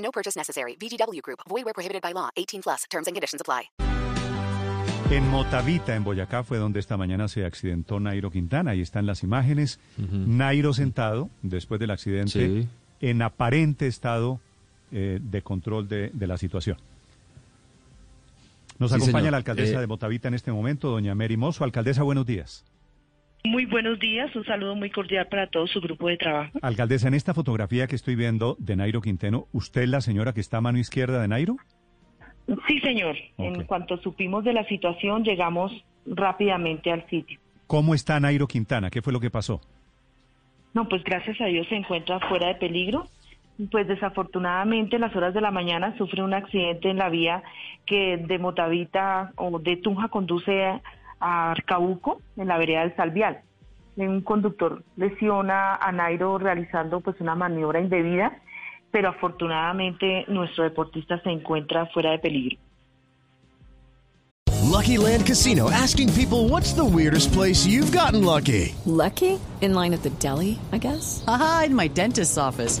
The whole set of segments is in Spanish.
No purchase necessary. VGW Group. Void where prohibited by law. 18 plus. Terms and conditions apply. En Motavita, en Boyacá, fue donde esta mañana se accidentó Nairo Quintana. Ahí están las imágenes. Nairo sentado, después del accidente, Sí. en aparente estado eh, de control de, de la situación. Nos Sí, acompaña señor. la alcaldesa Eh, de Motavita en este momento, doña Mary Mosso. Alcaldesa, buenos días. Muy buenos días, un saludo muy cordial para todo su grupo de trabajo. Alcaldesa, en esta fotografía que estoy viendo de Nairo Quinteno, ¿usted es la señora que está a mano izquierda de Nairo? Sí, señor. Ok. En cuanto supimos de la situación, llegamos rápidamente al sitio. ¿Cómo está Nairo Quintana? ¿Qué fue lo que pasó? No, pues gracias a Dios se encuentra fuera de peligro. Pues desafortunadamente en las horas de la mañana sufre un accidente en la vía que de Motavita o de Tunja conduce a Arcabuco, en la vereda del Salvial. Un conductor lesiona a Nairo realizando pues una maniobra indebida, pero afortunadamente nuestro deportista se encuentra fuera de peligro. Lucky Land Casino asking people what's the weirdest place you've gotten lucky? Lucky? In line at the deli, I guess? Aha, in my dentist's office.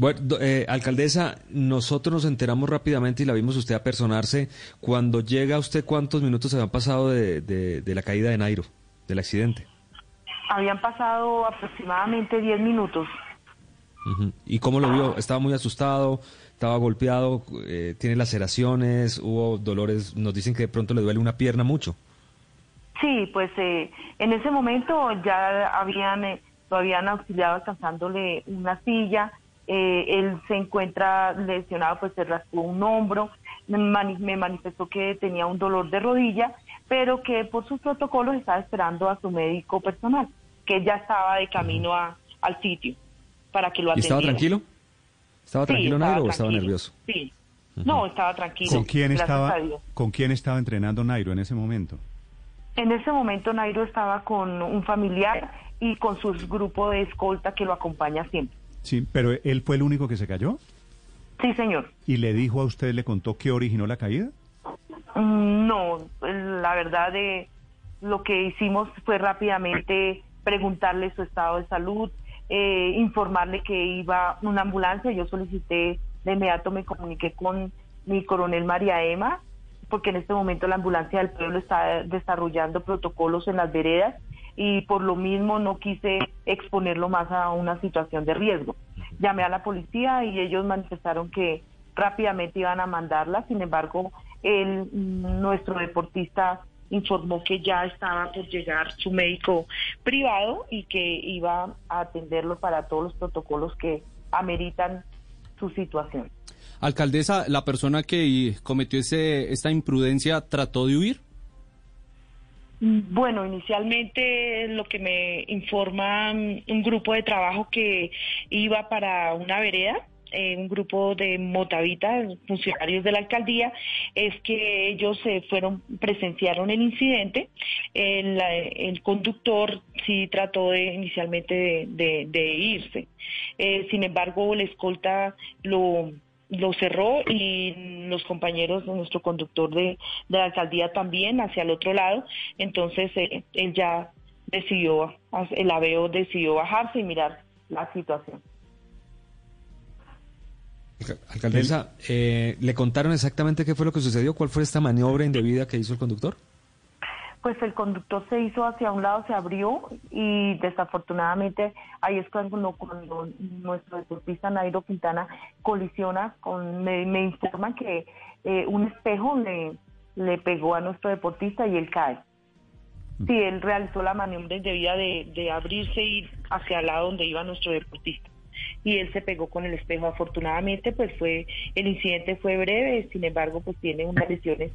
Bueno, eh, alcaldesa, nosotros nos enteramos rápidamente y la vimos usted apersonarse. Cuando llega usted, ¿cuántos minutos se habían pasado de, de- de la caída de Nairo, del accidente? Habían pasado aproximadamente 10 minutos. ¿Y cómo lo vio? ¿Estaba muy asustado? ¿Estaba golpeado? eh, ¿Tiene laceraciones? ¿Hubo dolores? Nos dicen que de pronto le duele una pierna mucho. Sí, pues eh, en ese momento ya habían, eh, lo habían auxiliado alcanzándole una silla. Eh, él se encuentra lesionado, pues se raspó un hombro. Me, mani- me manifestó que tenía un dolor de rodilla, pero que por sus protocolos estaba esperando a su médico personal, que ya estaba de camino a- al sitio para que lo ¿Y atendiera. estaba tranquilo? ¿Estaba Sí, tranquilo estaba Nairo o estaba tranquilo. nervioso? Sí. No, estaba tranquilo. ¿Con quién gracias estaba, a Dios. ¿Con quién estaba entrenando Nairo en ese momento? En ese momento Nairo estaba con un familiar y con su grupo de escolta que lo acompaña siempre. Sí, pero él fue el único que se cayó Sí, señor. y le dijo a usted, le contó qué originó la caída. Mm, No, la verdad de lo que hicimos fue rápidamente preguntarle su estado de salud, eh, informarle que iba una ambulancia. Yo solicité de inmediato, me comuniqué con mi coronel María Emma, porque en este momento la ambulancia del pueblo está desarrollando protocolos en las veredas y por lo mismo no quise exponerlo más a una situación de riesgo. Llamé a la policía y ellos manifestaron que rápidamente iban a mandarla, sin embargo, el, nuestro deportista informó que ya estaba por llegar su médico privado y que iba a atenderlo para todos los protocolos que ameritan su situación. Alcaldesa, ¿la persona que cometió ese, esta imprudencia trató de huir? Bueno, inicialmente lo que me informa mm, un grupo de trabajo que iba para una vereda, eh, un grupo de Motavita, funcionarios de la alcaldía, es que ellos se fueron, presenciaron el incidente. El, el conductor sí trató de inicialmente de, de- de irse. Eh, sin embargo, el escolta lo lo cerró y los compañeros de nuestro conductor de, de la alcaldía también hacia el otro lado. Entonces eh, él ya decidió, el aveo decidió bajarse y mirar la situación. Alcaldesa, eh, ¿le contaron exactamente qué fue lo que sucedió? ¿Cuál fue esta maniobra indebida que hizo el conductor? Pues el conductor se hizo hacia un lado, se abrió y desafortunadamente ahí es cuando, cuando nuestro deportista Nairo Quintana colisiona con, me, me informan que eh, un espejo le, le pegó a nuestro deportista y él cae. Sí, él realizó la maniobra indebida de, de abrirse y hacia el lado donde iba nuestro deportista. Y él se pegó con el espejo. Afortunadamente, pues fue el incidente fue breve, sin embargo, pues tiene unas lesiones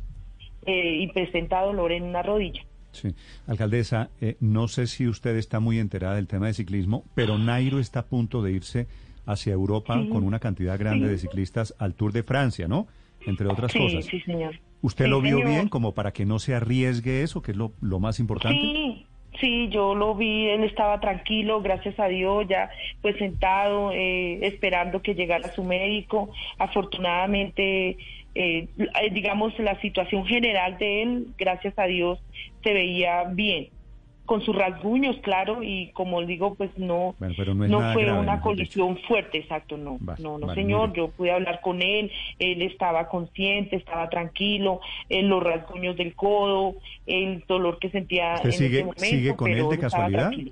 eh, y presenta dolor en una rodilla. Sí. Alcaldesa, eh, no sé si usted está muy enterada del tema de ciclismo, pero Nairo está a punto de irse hacia Europa Sí. con una cantidad grande Sí. de ciclistas al Tour de Francia, ¿no? Entre otras Sí, cosas. sí, señor. ¿Usted lo vio señor. bien como para que no se arriesgue eso, que es lo, lo más importante? Sí, sí, yo lo vi, él estaba tranquilo, gracias a Dios, ya pues sentado, eh, esperando que llegara su médico. Afortunadamente, eh, eh, digamos, la situación general de él, gracias a Dios, se veía bien. Con sus rasguños, claro, y como digo, pues no, Bueno, pero no fue grave, una colisión fuerte, exacto, no, Vale, no, no vale, señor, yo pude hablar con él, él estaba consciente, estaba tranquilo, eh, los rasguños del codo, el dolor que sentía ¿Usted en sigue- ese momento, sigue con él de casualidad? tranquilo.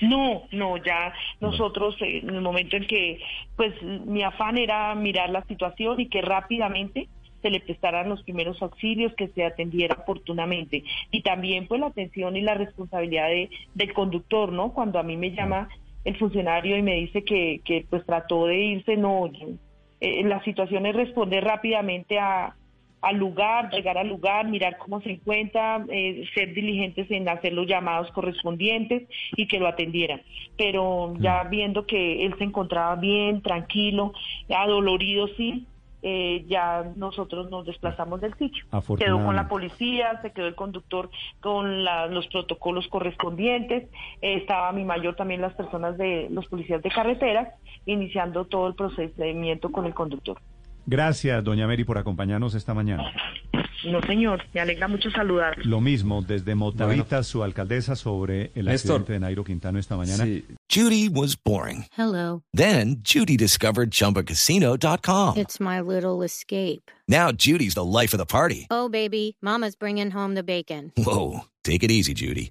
No, no, ya nosotros eh, en el momento en que, pues mi afán era mirar la situación y que rápidamente se le prestaran los primeros auxilios, que se atendiera oportunamente. Y también pues la atención y la responsabilidad de, del conductor, ¿no? Cuando a mí me llama el funcionario y me dice que, que pues trató de irse, no, eh, la situación es responder rápidamente a, al lugar, llegar al lugar, mirar cómo se encuentra, eh, ser diligentes en hacer los llamados correspondientes y que lo atendieran. Pero ya viendo que él se encontraba bien, tranquilo, adolorido sí, eh, ya nosotros nos desplazamos del sitio. Quedó con la policía, se quedó el conductor con la- los protocolos correspondientes, eh, estaba mi mayor también las personas de los policías de carreteras, iniciando todo el procedimiento con el conductor. Gracias, doña Mary, por acompañarnos esta mañana. No, señor, me alegra mucho saludarlo. Lo mismo, desde Motavita, su alcaldesa, sobre el Néstor. accidente de Nairo Quintano esta mañana. Judy was boring. Hello. Then Judy discovered ChumbaCasino.com. It's my little escape. Now Judy's the life of the party. Oh, baby, Mama's bringing home the bacon. Whoa, take it easy, Judy.